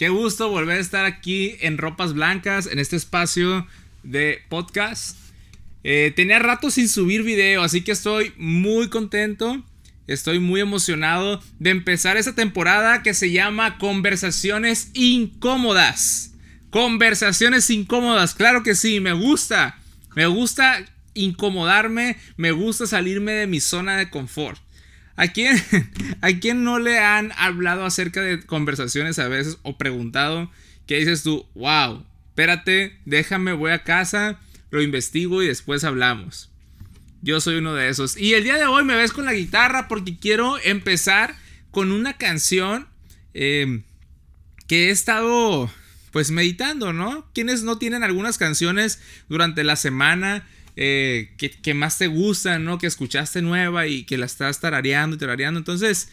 Qué gusto volver a estar aquí en Ropas Blancas, en este espacio de podcast. Eh, tenía rato sin subir video, así que estoy muy contento. Estoy muy emocionado de empezar esta temporada que se llama Conversaciones Incómodas. Conversaciones incómodas, claro que sí, me gusta. Me gusta incomodarme, me gusta salirme de mi zona de confort. ¿A quién, ¿A quién no le han hablado acerca de conversaciones a veces o preguntado que dices tú, wow, espérate, déjame, voy a casa, lo investigo y después hablamos? Yo soy uno de esos. Y el día de hoy me ves con la guitarra porque quiero empezar con una canción eh, que he estado pues meditando, ¿no? ¿Quiénes no tienen algunas canciones durante la semana? Eh, que, más te gustan, ¿no? Que escuchaste nueva y que la estás tarareando y tarareando. Entonces,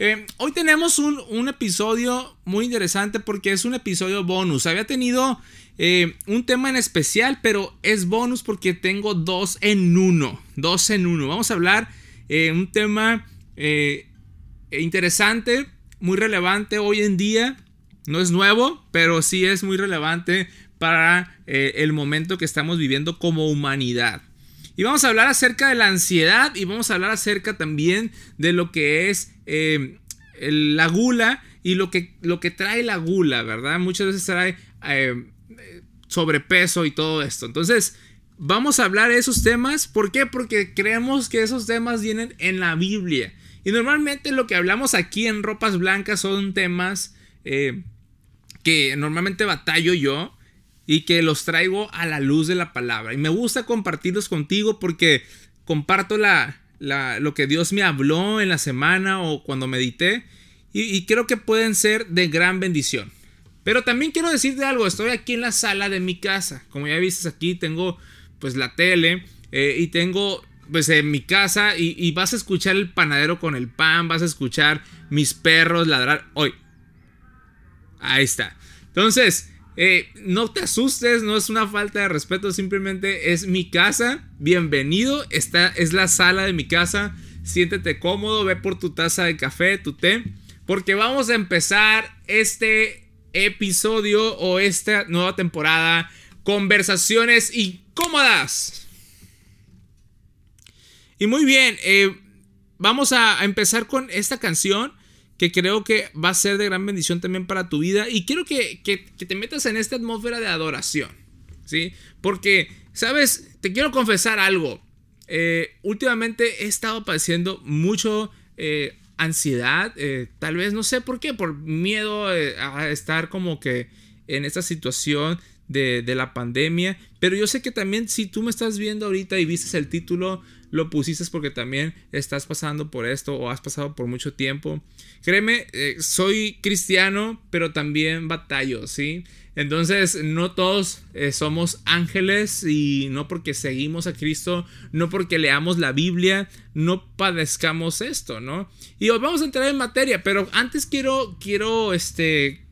eh, hoy tenemos un, episodio muy interesante porque es un episodio bonus. Había tenido eh, un tema en especial, pero es bonus porque tengo dos en uno. Dos en uno. Vamos a hablar un tema interesante, muy relevante hoy en día. No es nuevo, pero sí es muy relevante para eh, el momento que estamos viviendo como humanidad. Y vamos a hablar acerca de la ansiedad y vamos a hablar acerca también de lo que es eh, la gula y lo que, lo que trae la gula, ¿verdad? Muchas veces trae eh, sobrepeso y todo esto. Entonces, vamos a hablar de esos temas. ¿Por qué? Porque creemos que esos temas vienen en la Biblia. Y normalmente lo que hablamos aquí en Ropas Blancas son temas que normalmente batallo yo y que los traigo a la luz de la palabra. Y me gusta compartirlos contigo porque comparto la, lo que Dios me habló en la semana o cuando medité y, creo que pueden ser de gran bendición. Pero también quiero decirte algo, estoy aquí en la sala de mi casa. Como ya viste aquí, tengo pues la tele eh, y tengo pues en mi casa y, y, vas a escuchar el panadero con el pan, vas a escuchar mis perros ladrar. Hoy. Ahí está. Entonces, eh, no te asustes, no es una falta de respeto, simplemente es mi casa. Bienvenido, esta es la sala de mi casa. Siéntete cómodo, ve por tu taza de café, tu té, porque vamos a empezar este episodio o esta nueva temporada. Conversaciones incómodas. Y muy bien, eh, vamos a empezar con esta canción que creo que va a ser de gran bendición también para tu vida. Y quiero que, te metas en esta atmósfera de adoración, ¿sí? Porque, ¿sabes? Te quiero confesar algo. Eh, últimamente he estado padeciendo mucho eh, ansiedad, eh, tal vez no sé por qué, por miedo a estar como que en esta situación de, de, la pandemia. Pero yo sé que también si tú me estás viendo ahorita y viste el título, lo pusiste porque también estás pasando por esto o has pasado por mucho tiempo. Créeme, eh, soy cristiano, pero también batallo, ¿sí? Entonces, no todos eh, somos ángeles y no porque seguimos a Cristo, no porque leamos la Biblia, no padezcamos esto, ¿no? Y vamos a entrar en materia, pero antes quiero, quiero, este,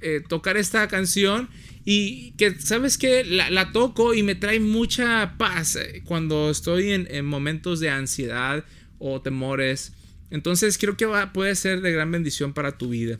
eh, tocar esta canción y que, ¿sabes que la, toco y me trae mucha paz eh, cuando estoy en, momentos de ansiedad o temores. Entonces creo que va, puede ser de gran bendición para tu vida.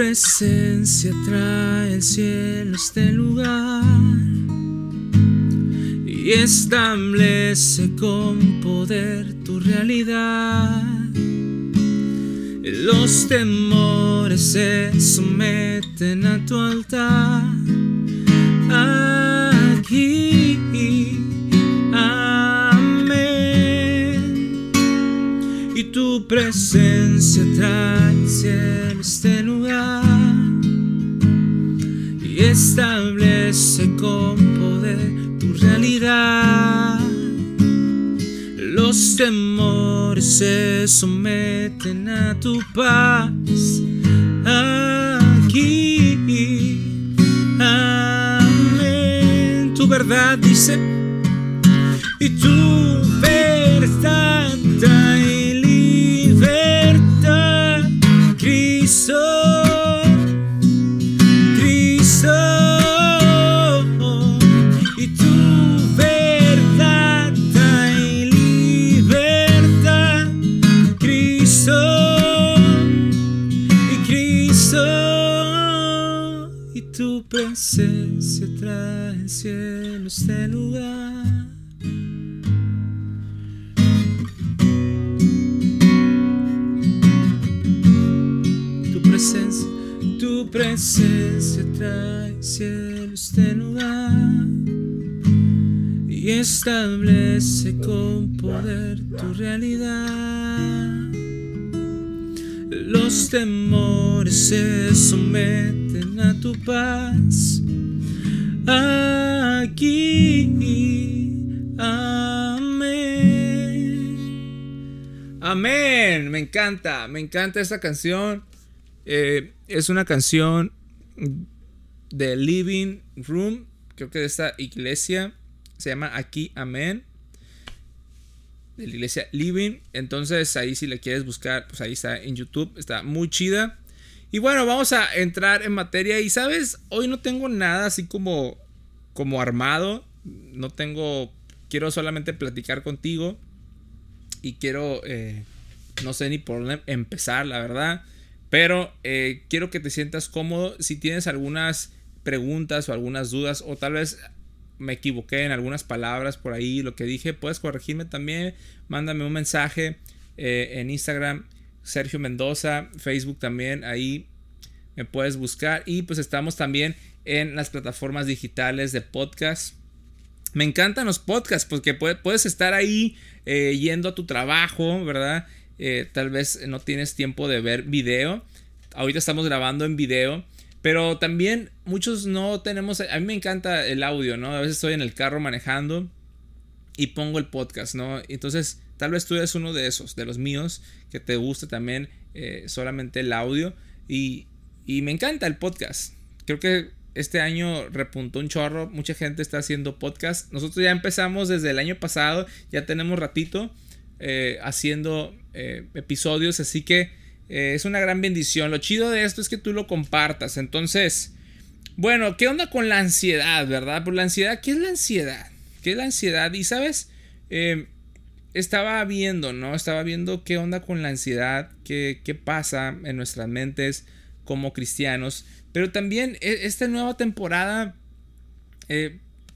Presencia trae el cielo este lugar y establece con poder tu realidad. Los temores se someten a tu altar. presencia trae en este lugar y establece con poder tu realidad. Los temores se someten a tu paz. Aquí, amén. Tu verdad dice y tu verdad trae presencia trae el cielo a este lugar y establece con poder tu realidad. Los temores se someten a tu paz. Aquí, amén. Amén, me encanta, me encanta esta canción. Eh, es una canción de Living Room, creo que de esta iglesia. Se llama Aquí Amén. De la iglesia Living. Entonces ahí si le quieres buscar, pues ahí está en YouTube. Está muy chida. Y bueno, vamos a entrar en materia. Y sabes, hoy no tengo nada así como, como armado. No tengo, quiero solamente platicar contigo. Y quiero, eh, no sé ni por empezar, la verdad. Pero eh, quiero que te sientas cómodo. Si tienes algunas preguntas o algunas dudas, o tal vez me equivoqué en algunas palabras por ahí, lo que dije, puedes corregirme también. Mándame un mensaje eh, en Instagram, Sergio Mendoza, Facebook también, ahí me puedes buscar. Y pues estamos también en las plataformas digitales de podcast. Me encantan los podcasts porque puedes estar ahí eh, yendo a tu trabajo, ¿verdad? Eh, tal vez no tienes tiempo de ver video. Ahorita estamos grabando en video. Pero también muchos no tenemos... A mí me encanta el audio, ¿no? A veces estoy en el carro manejando y pongo el podcast, ¿no? Entonces, tal vez tú eres uno de esos, de los míos, que te gusta también eh, solamente el audio. Y, y me encanta el podcast. Creo que este año repuntó un chorro. Mucha gente está haciendo podcast. Nosotros ya empezamos desde el año pasado. Ya tenemos ratito eh, haciendo eh, episodios. Así que eh, es una gran bendición. Lo chido de esto es que tú lo compartas. Entonces, bueno, ¿qué onda con la ansiedad, verdad? Por la ansiedad, ¿qué es la ansiedad? ¿Qué es la ansiedad? Y sabes, estaba viendo, ¿no? Estaba viendo qué onda con la ansiedad, qué, qué pasa en nuestras mentes como cristianos. Pero también e, esta nueva temporada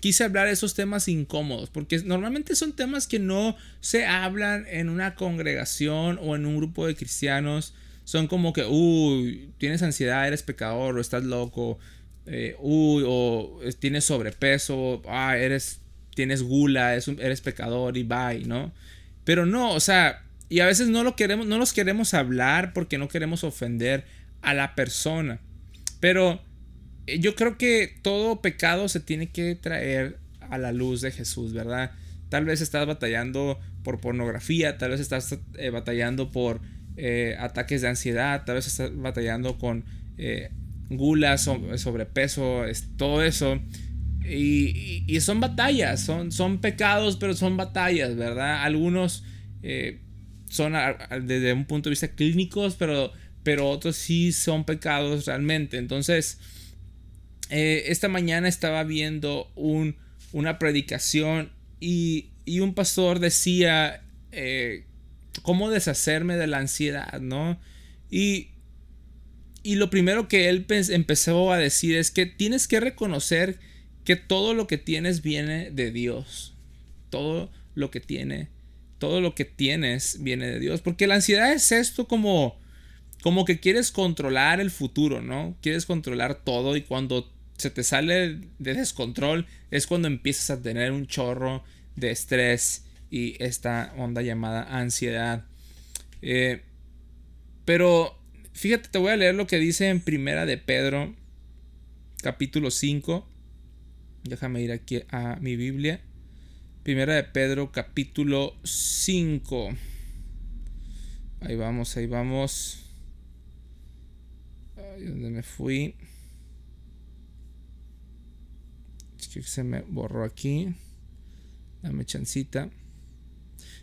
quise hablar esos temas incómodos, porque normalmente son temas que no se hablan en una congregación o en un grupo de cristianos son como que, uy, tienes ansiedad, eres pecador, o estás loco, eh, uy, o tienes sobrepeso, ah, eres, tienes gula, eres pecador y bye, ¿no? Pero no, o sea, y a veces no lo queremos, no los queremos hablar porque no queremos ofender a la persona. Pero yo creo que todo pecado se tiene que traer a la luz de Jesús, ¿verdad? Tal vez estás batallando por pornografía, tal vez estás eh, batallando por eh, ataques de ansiedad, tal vez estás batallando con eh, gula, sobrepeso, todo eso. Y, son batallas, son, son pecados, pero son batallas, ¿verdad? Algunos eh, son desde un punto de vista clínicos, pero, pero otros sí son pecados realmente. Entonces, esta mañana estaba viendo un, una predicación y, un pastor decía cómo deshacerme de la ansiedad, ¿no? Y, y lo primero que él empezó a decir es que tienes que reconocer que todo lo que tienes viene de Dios. Todo lo que tiene, todo lo que tienes viene de Dios. Porque la ansiedad es esto como, como que quieres controlar el futuro, ¿no? Quieres controlar todo y cuando se te sale de descontrol es cuando empiezas a tener un chorro de estrés y esta onda llamada ansiedad. Eh, pero fíjate, te voy a leer lo que dice en Primera de Pedro, capítulo 5. Déjame ir aquí a mi Biblia. Primera de Pedro, capítulo 5. Ahí vamos, ahí vamos. Ay, ¿dónde me fui? que se me borró aquí. Dame chancita.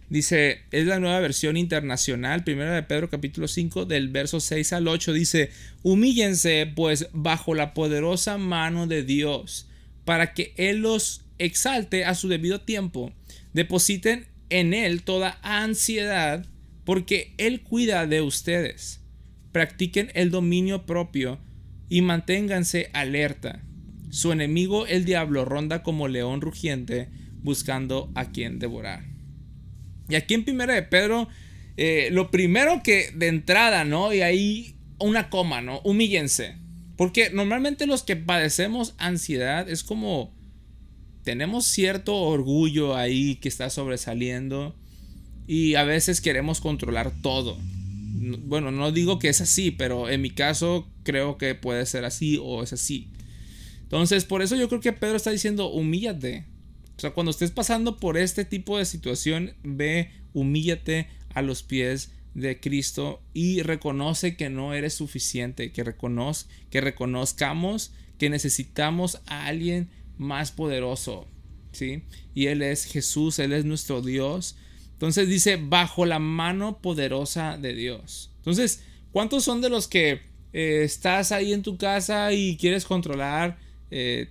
Dice, es la nueva versión internacional, primera de Pedro capítulo 5 del verso 6 al 8. Dice, humíllense pues bajo la poderosa mano de Dios, para que Él los exalte a su debido tiempo. Depositen en Él toda ansiedad, porque Él cuida de ustedes. Practiquen el dominio propio y manténganse alerta. Su enemigo, el diablo, ronda como león rugiente, buscando a quien devorar. Y aquí en Primera de Pedro, eh, lo primero que de entrada, ¿no? Y ahí una coma, ¿no? Humíllense. Porque normalmente los que padecemos ansiedad es como tenemos cierto orgullo ahí que está sobresaliendo y a veces queremos controlar todo. Bueno, no digo que es así, pero en mi caso creo que puede ser así o es así. Entonces, por eso yo creo que Pedro está diciendo, humíllate. O sea, cuando estés pasando por este tipo de situación, ve, humíllate a los pies de Cristo y reconoce que no eres suficiente, que, reconoz que reconozcamos que necesitamos a alguien más poderoso, ¿sí? Y Él es Jesús, Él es nuestro Dios. Entonces dice, bajo la mano poderosa de Dios. Entonces, ¿cuántos son de los que eh, estás ahí en tu casa y quieres controlar, eh,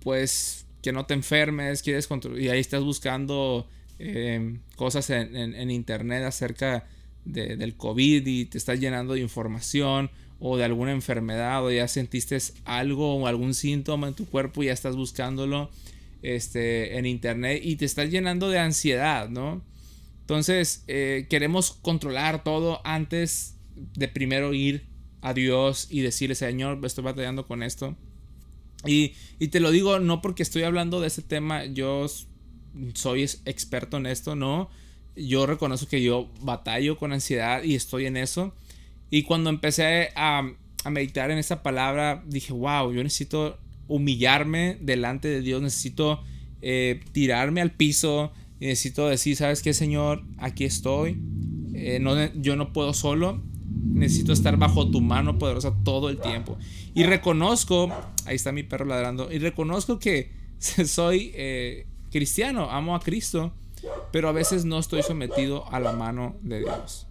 pues que no te enfermes, quieres y ahí estás buscando em, cosas en, internet acerca del COVID y te estás llenando de información o de alguna enfermedad o ya sentiste algo o algún síntoma en tu cuerpo y ya estás buscándolo este, en internet y te estás llenando de ansiedad, ¿no? Entonces eh, queremos controlar todo antes de primero ir a Dios y decirle, Señor, estoy batallando con esto. Y, te lo digo no porque estoy hablando de ese tema, yo soy experto en esto, no. Yo reconozco que yo batallo con ansiedad y estoy en eso. Y cuando empecé a, meditar en esa palabra, dije, wow, yo necesito humillarme delante de Dios, necesito eh, tirarme al piso, necesito decir, ¿sabes qué, Señor? Aquí estoy. Eh, yo no puedo solo necesito estar bajo tu mano poderosa todo el tiempo. Y reconozco, ahí está mi perro ladrando, y reconozco que soy eh, cristiano, amo a Cristo, pero a veces no estoy sometido a la mano de Dios.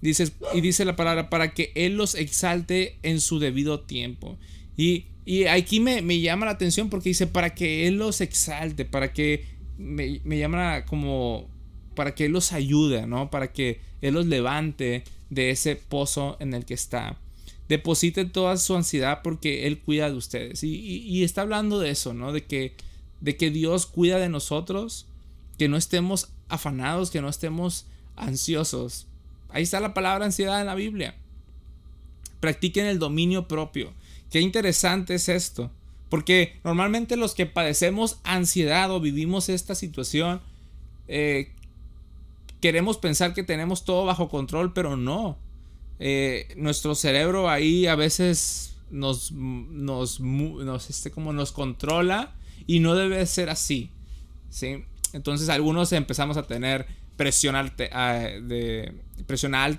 Dices, y dice la palabra, para que Él los exalte en su debido tiempo. Y, y aquí me, me, llama la atención porque dice, para que Él los exalte, para que me, me llama como, para que Él los ayude, ¿no? Para que Él los levante de ese pozo en el que está. Deposite toda su ansiedad porque Él cuida de ustedes. Y, está hablando de eso, ¿no? De que, de que Dios cuida de nosotros, que no estemos afanados, que no estemos ansiosos. Ahí está la palabra ansiedad en la Biblia. Practiquen el dominio propio. Qué interesante es esto. Porque normalmente los que padecemos ansiedad o vivimos esta situación, eh, queremos pensar que tenemos todo bajo control, pero no. Eh, nuestro cerebro ahí a veces nos, este, como nos controla y no debe ser así. ¿sí? Entonces algunos empezamos a tener presión alta, de,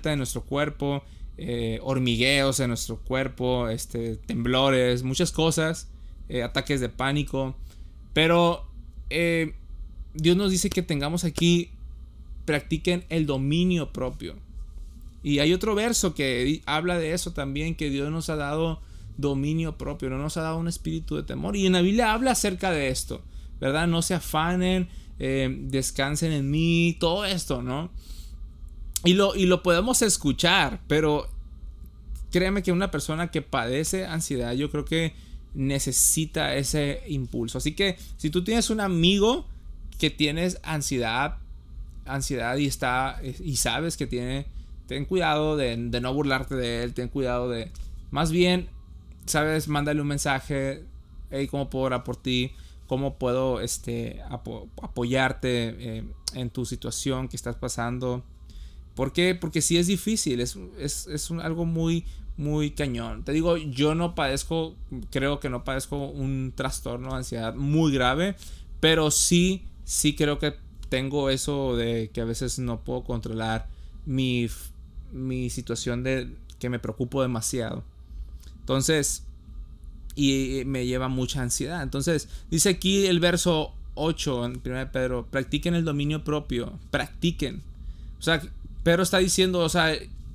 en nuestro cuerpo, eh, hormigueos en nuestro cuerpo, este, temblores, muchas cosas, eh, ataques de pánico. Pero Dios nos dice que tengamos aquí practiquen el dominio propio. Y hay otro verso que habla de eso también, que Dios nos ha dado dominio propio, no nos ha dado un espíritu de temor. Y en la Biblia habla acerca de esto, ¿verdad? No se afanen, eh, descansen en mí, todo esto, ¿no? Y lo, y lo podemos escuchar, pero créeme que una persona que padece ansiedad, yo creo que necesita ese impulso. Así que si tú tienes un amigo que tienes ansiedad, ansiedad y está y sabes que tiene, ten cuidado de, no burlarte de él, ten cuidado de, más bien, sabes, mándale un mensaje, hey, ¿cómo puedo orar por ti? ¿Cómo puedo este, apoyarte eh, en tu situación que estás pasando? ¿Por qué? Porque sí es difícil, es, es, algo muy, muy cañón. Te digo, yo no padezco, creo que no padezco un trastorno de ansiedad muy grave, pero sí, sí creo que tengo eso de que a veces no puedo controlar mi, mi situación de que me preocupo demasiado. Entonces, y me lleva mucha ansiedad. Entonces, dice aquí el verso 8 en 1 Pedro, practiquen el dominio propio, practiquen. O sea, Pedro está diciendo, o sea,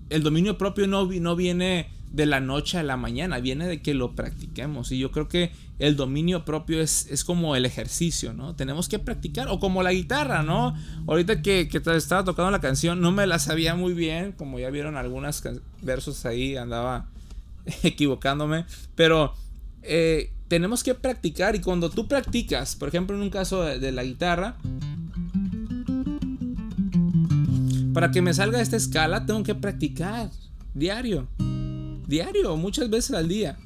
el dominio propio no, no viene de la noche a la mañana, viene de que lo practiquemos. Y yo creo que el dominio propio es, es como el ejercicio, ¿no? Tenemos que practicar, o como la guitarra, ¿no? Ahorita que, que estaba tocando la canción, no me la sabía muy bien, como ya vieron algunos versos ahí, andaba equivocándome, pero eh, tenemos que practicar y cuando tú practicas, por ejemplo en un caso de, la guitarra, para que me salga esta escala tengo que practicar diario, diario, muchas veces al día.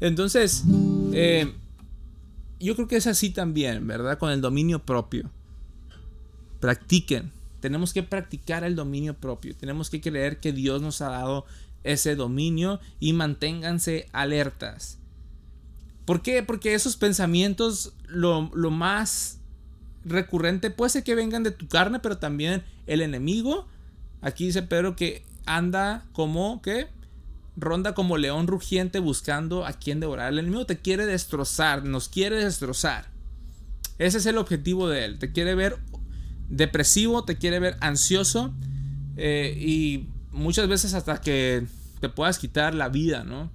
Entonces, eh, yo creo que es así también, ¿verdad? Con el dominio propio. Practiquen. Tenemos que practicar el dominio propio. Tenemos que creer que Dios nos ha dado ese dominio y manténganse alertas. ¿Por qué? Porque esos pensamientos, lo, más recurrente puede ser que vengan de tu carne, pero también el enemigo. Aquí dice Pedro que anda como, ¿qué? Ronda como león rugiente buscando a quien devorar. El enemigo te quiere destrozar, nos quiere destrozar. Ese es el objetivo de él. Te quiere ver depresivo, te quiere ver ansioso eh, y muchas veces hasta que te puedas quitar la vida, ¿no?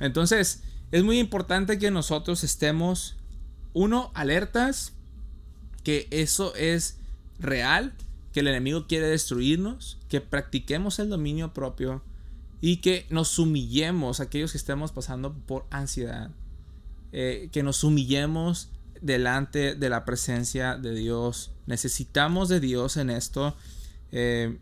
Entonces, es muy importante que nosotros estemos, uno, alertas, que eso es real, que el enemigo quiere destruirnos, que practiquemos el dominio propio y que nos humillemos, aquellos que estemos pasando por ansiedad, eh, que nos humillemos delante de la presencia de Dios. Necesitamos de Dios en esto. Eh,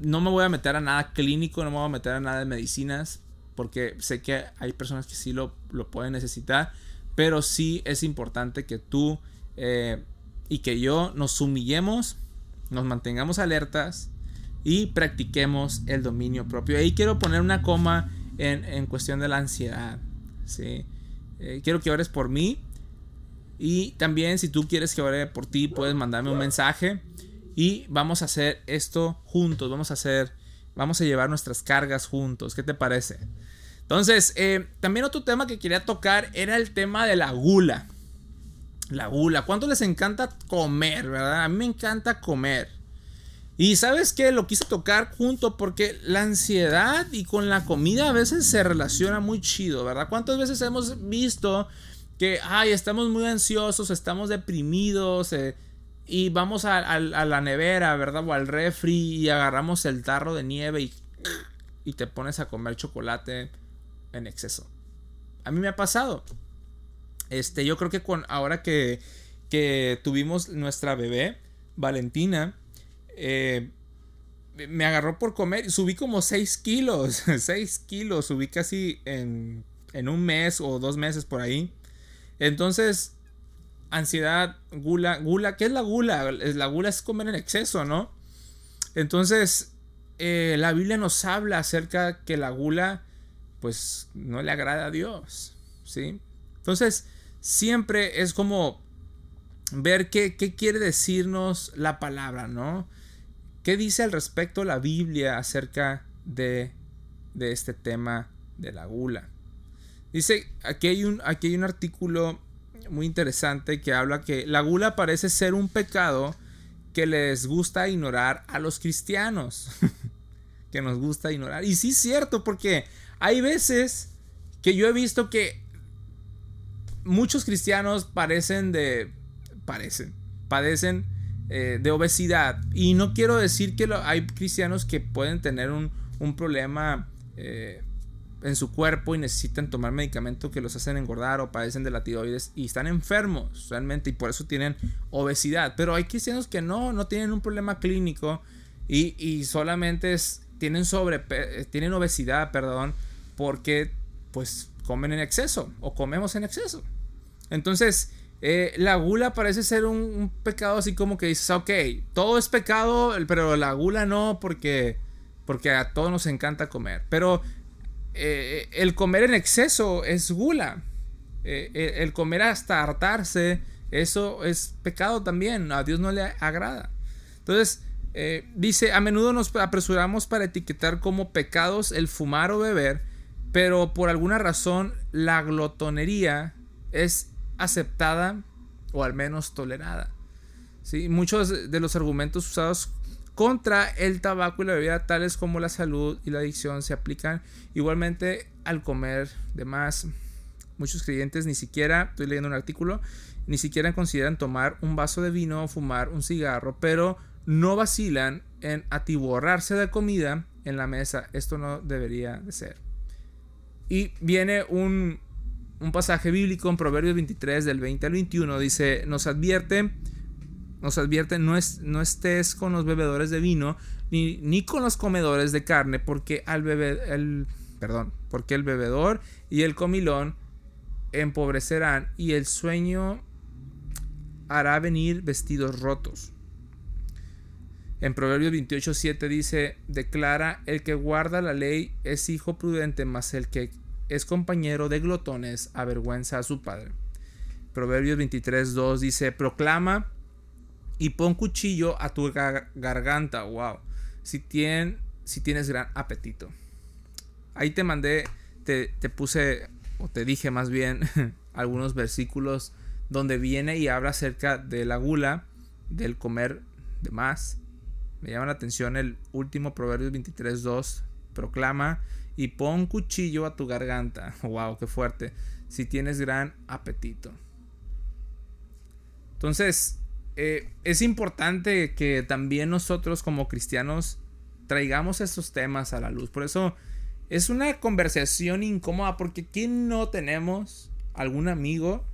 no me voy a meter a nada clínico, no me voy a meter a nada de medicinas, porque sé que hay personas que sí lo, pueden necesitar, pero sí es importante que tú eh, y que yo nos humillemos, nos mantengamos alertas y practiquemos el dominio propio. Ahí quiero poner una coma en, cuestión de la ansiedad. ¿sí? Eh, quiero que ores por mí. Y también si tú quieres que ore por ti, puedes mandarme un mensaje. Y vamos a hacer esto juntos. Vamos a hacer, vamos a llevar nuestras cargas juntos. ¿Qué te parece? Entonces, eh, también otro tema que quería tocar era el tema de la gula. La gula. ¿Cuánto les encanta comer, verdad? A mí me encanta comer. Y sabes qué, lo quise tocar junto porque la ansiedad y con la comida a veces se relaciona muy chido, ¿verdad? ¿Cuántas veces hemos visto que, ay, estamos muy ansiosos, estamos deprimidos eh, y vamos a, la nevera, ¿verdad? O al refri y agarramos el tarro de nieve y te pones a comer chocolate en exceso. A mí me ha pasado. Este, yo creo que con ahora que, que tuvimos nuestra bebé, Valentina, eh, me agarró por comer. Subí como 6 kilos. 6 kilos. Subí casi en, en un mes o dos meses por ahí. Entonces, ansiedad, gula. Gula, ¿qué es la gula? La gula es comer en exceso, ¿no? Entonces, eh, la Biblia nos habla acerca que la gula pues no le agrada a Dios. ¿sí? Entonces, siempre es como ver qué, quiere decirnos la palabra, ¿no? ¿Qué dice al respecto la Biblia acerca de, este tema de la gula? Dice, aquí hay, un, aquí hay un artículo muy interesante que habla que la gula parece ser un pecado que les gusta ignorar a los cristianos. que nos gusta ignorar. Y sí es cierto, porque hay veces que yo he visto que muchos cristianos parecen de... parecen, padecen eh, de obesidad. Y no quiero decir que hay cristianos que pueden tener un, problema eh, en su cuerpo y necesitan tomar medicamentos que los hacen engordar o padecen de la tiroides y están enfermos realmente y por eso tienen obesidad. Pero hay cristianos que no, no tienen un problema clínico y, y solamente tienen, sobre, tienen obesidad, perdón, porque pues comen en exceso o comemos en exceso. Entonces, eh, la gula parece ser un, pecado así como que dices, ok, todo es pecado, pero la gula no porque, porque a todos nos encanta comer. Pero eh, el comer en exceso es gula. Eh, el comer hasta hartarse, eso es pecado también. A Dios no le agrada. Entonces, dice, a menudo nos apresuramos para etiquetar como pecados el fumar o beber Pero por alguna razón la glotonería es aceptada o al menos tolerada. Muchos de los argumentos usados contra el tabaco y la bebida, tales como la salud y la adicción, se aplican igualmente al comer de más. Muchos creyentes ni siquiera, estoy leyendo un artículo, ni siquiera consideran tomar un vaso de vino o fumar un cigarro, pero no vacilan en atiborrarse de comida en la mesa. Esto no debería de ser. Y viene un, un pasaje bíblico en Proverbios 23 del 20 al 21. Dice, nos advierte, nos advierte, no, es, no estés con los bebedores de vino, ni, ni con los comedores de carne, porque al bebé, el, perdón, porque el bebedor y el comilón empobrecerán y el sueño hará venir vestidos rotos. En Proverbios 28.7 dice, declara, el que guarda la ley es hijo prudente, mas el que es compañero de glotones avergüenza a su padre. Proverbios 23.2 dice, proclama y pon cuchillo a tu garganta, wow, si, si tienes gran apetito. Ahí te mandé, te, te puse, o te dije más bien, algunos versículos donde viene y habla acerca de la gula, del comer de más. Me llama la atención el último Proverbios 23.2. Proclama y pon cuchillo a tu garganta. Wow, qué fuerte. Si tienes gran apetito. Entonces, eh, es importante que también nosotros como cristianos traigamos estos temas a la luz. Por eso es una conversación incómoda porque ¿quién no tenemos algún amigo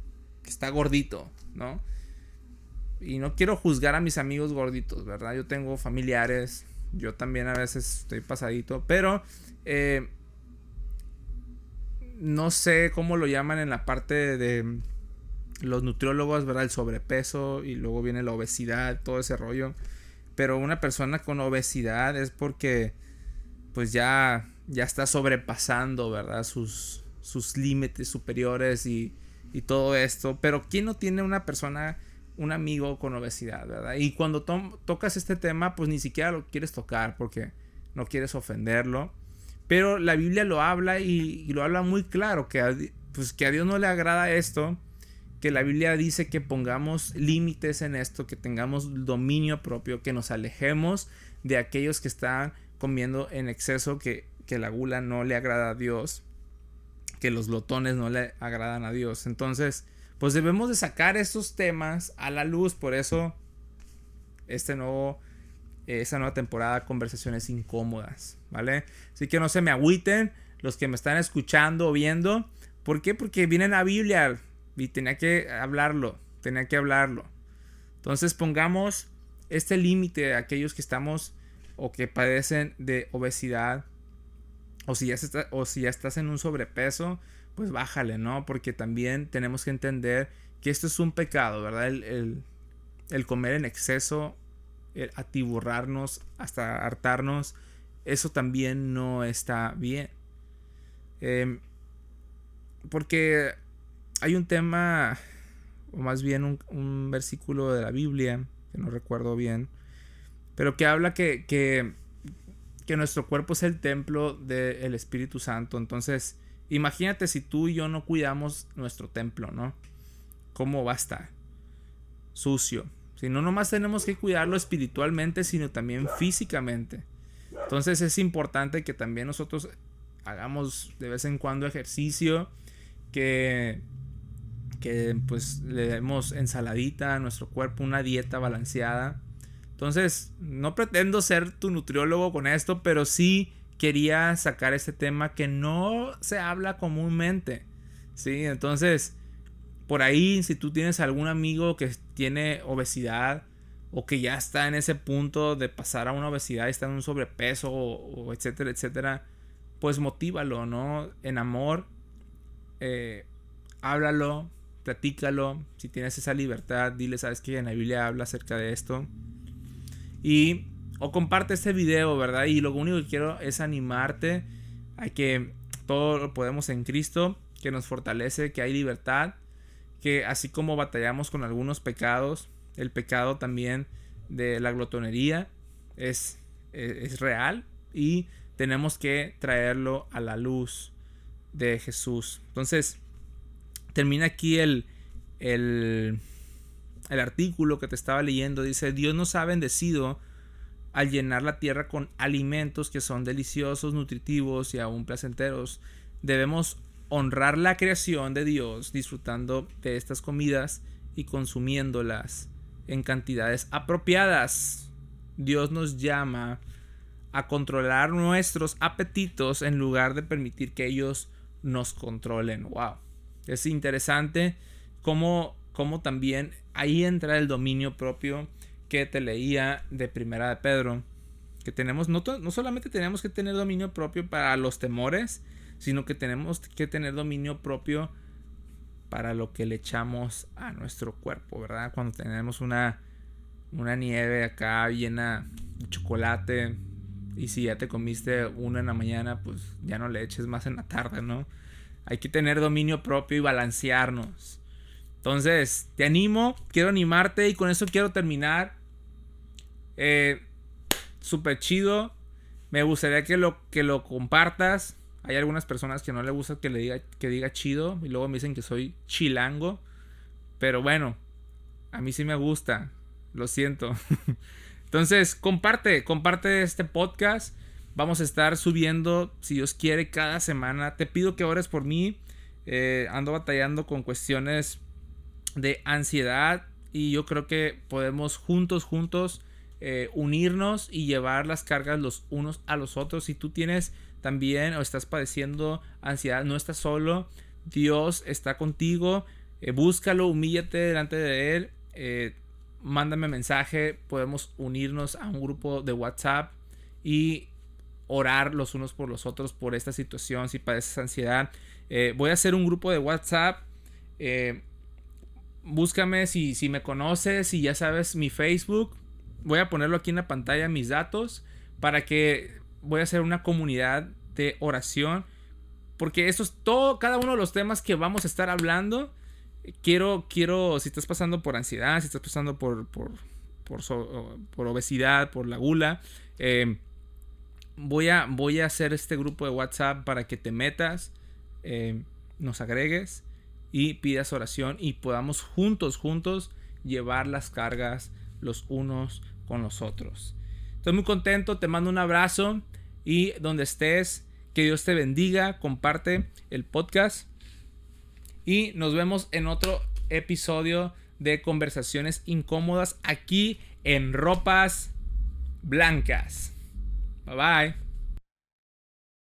está gordito, ¿no? Y no quiero juzgar a mis amigos gorditos, ¿verdad? Yo tengo familiares, yo también a veces estoy pasadito, pero eh, no sé cómo lo llaman en la parte de los nutriólogos, ¿verdad? El sobrepeso y luego viene la obesidad, todo ese rollo. Pero una persona con obesidad es porque pues ya, ya está sobrepasando, ¿verdad? Sus, sus límites superiores y y todo esto. Pero ¿quién no tiene una persona, un amigo con obesidad, verdad? Y cuando tocas este tema, pues ni siquiera lo quieres tocar porque no quieres ofenderlo. Pero la Biblia lo habla y, lo habla muy claro, que a, pues que a Dios no le agrada esto, que la Biblia dice que pongamos límites en esto, que tengamos dominio propio, que nos alejemos de aquellos que están comiendo en exceso, que, que la gula no le agrada a Dios que los glotones no le agradan a Dios. Entonces, pues debemos de sacar estos temas a la luz. Por eso, este nuevo, esta nueva temporada, conversaciones incómodas, ¿vale? Así que no se me agüiten los que me están escuchando o viendo. ¿Por qué? Porque vienen a Biblia y tenía que hablarlo, tenía que hablarlo. Entonces pongamos este límite a aquellos que estamos o que padecen de obesidad, o si, ya o si ya estás en un sobrepeso, pues bájale, ¿no? Porque también tenemos que entender que esto es un pecado, ¿verdad? El, comer en exceso, el atiburrarnos hasta hartarnos, eso también no está bien. Em, porque hay un tema, o más bien un, un, versículo de la Biblia, que no recuerdo bien, pero que habla que, que que nuestro cuerpo es el templo del Espíritu Santo. Entonces, imagínate si tú y yo no cuidamos nuestro templo, ¿no? ¿Cómo va a estar? Sucio. Si no, nomás tenemos que cuidarlo espiritualmente, sino también físicamente. Entonces es importante que también nosotros hagamos de vez en cuando ejercicio, que, que pues le demos ensaladita a nuestro cuerpo, una dieta balanceada entonces, no pretendo ser tu nutriólogo con esto, pero sí quería sacar este tema que no se habla comúnmente. Sí, entonces, por ahí, si tú tienes algún amigo que tiene obesidad o que ya está en ese punto de pasar a una obesidad y está en un sobrepeso o, etcétera, etcétera, pues motívalo, ¿no? En amor, eh, háblalo, platícalo. Si tienes esa libertad, dile, sabes que en la Biblia habla acerca de esto. Y o comparte este video, ¿verdad? Y lo único que quiero es animarte a que todo lo podemos en Cristo, que nos fortalece, que hay libertad, que así como batallamos con algunos pecados, el pecado también de la glotonería es, es, real y tenemos que traerlo a la luz. de Jesús. Entonces, termina aquí el, el, el artículo que te estaba leyendo. Dice, Dios nos ha bendecido al llenar la tierra con alimentos que son deliciosos, nutritivos y aún placenteros. Debemos honrar la creación de Dios disfrutando de estas comidas y consumiéndolas en cantidades apropiadas. Dios nos llama a controlar nuestros apetitos en lugar de permitir que ellos nos controlen. Wow. Es interesante cómo, cómo también ahí entra el dominio propio que te leía de Primera de Pedro. Que tenemos, no, no solamente tenemos que tener dominio propio para los temores, sino que tenemos que tener dominio propio para lo que le echamos a nuestro cuerpo, ¿verdad? Cuando tenemos una, una nieve acá llena de chocolate y si ya te comiste una en la mañana, pues ya no le eches más en la tarde, ¿no? Hay que tener dominio propio y balancearnos. Entonces, te animo, quiero animarte y con eso quiero terminar. Eh, Súper chido. Me gustaría que lo, que lo compartas. Hay algunas personas que no le gusta que le diga que diga chido y luego me dicen que soy chilango. Pero bueno, a mí sí me gusta. Lo siento. Entonces, comparte, comparte este podcast. Vamos a estar subiendo, si Dios quiere, cada semana. Te pido que ores por mí. Eh, ando batallando con cuestiones de ansiedad y yo creo que podemos juntos, juntos eh, unirnos y llevar las cargas los unos a los otros. Si tú tienes también o estás padeciendo ansiedad, no estás solo. Dios está contigo. Eh, búscalo, humíllate delante de Él. Eh, mándame mensaje. Podemos unirnos a un grupo de WhatsApp y orar los unos por los otros por esta situación. Si padeces ansiedad, voy a hacer un grupo de WhatsApp. búscame si, si me conoces, si ya sabes mi Facebook. Voy a ponerlo aquí en la pantalla, mis datos, para que voy a hacer una comunidad de oración. Porque eso es todo, cada uno de los temas que vamos a estar hablando. Quiero, quiero, si estás pasando por ansiedad, si estás pasando por, por, por, obesidad, por la gula, em, voy, a, voy a hacer este grupo de WhatsApp para que te metas, em, nos agregues y pidas oración y podamos juntos, juntos llevar las cargas los unos con los otros. Estoy muy contento, te mando un abrazo y donde estés, que Dios te bendiga, comparte el podcast y nos vemos en otro episodio de conversaciones incómodas aquí en ropas blancas. Bye bye.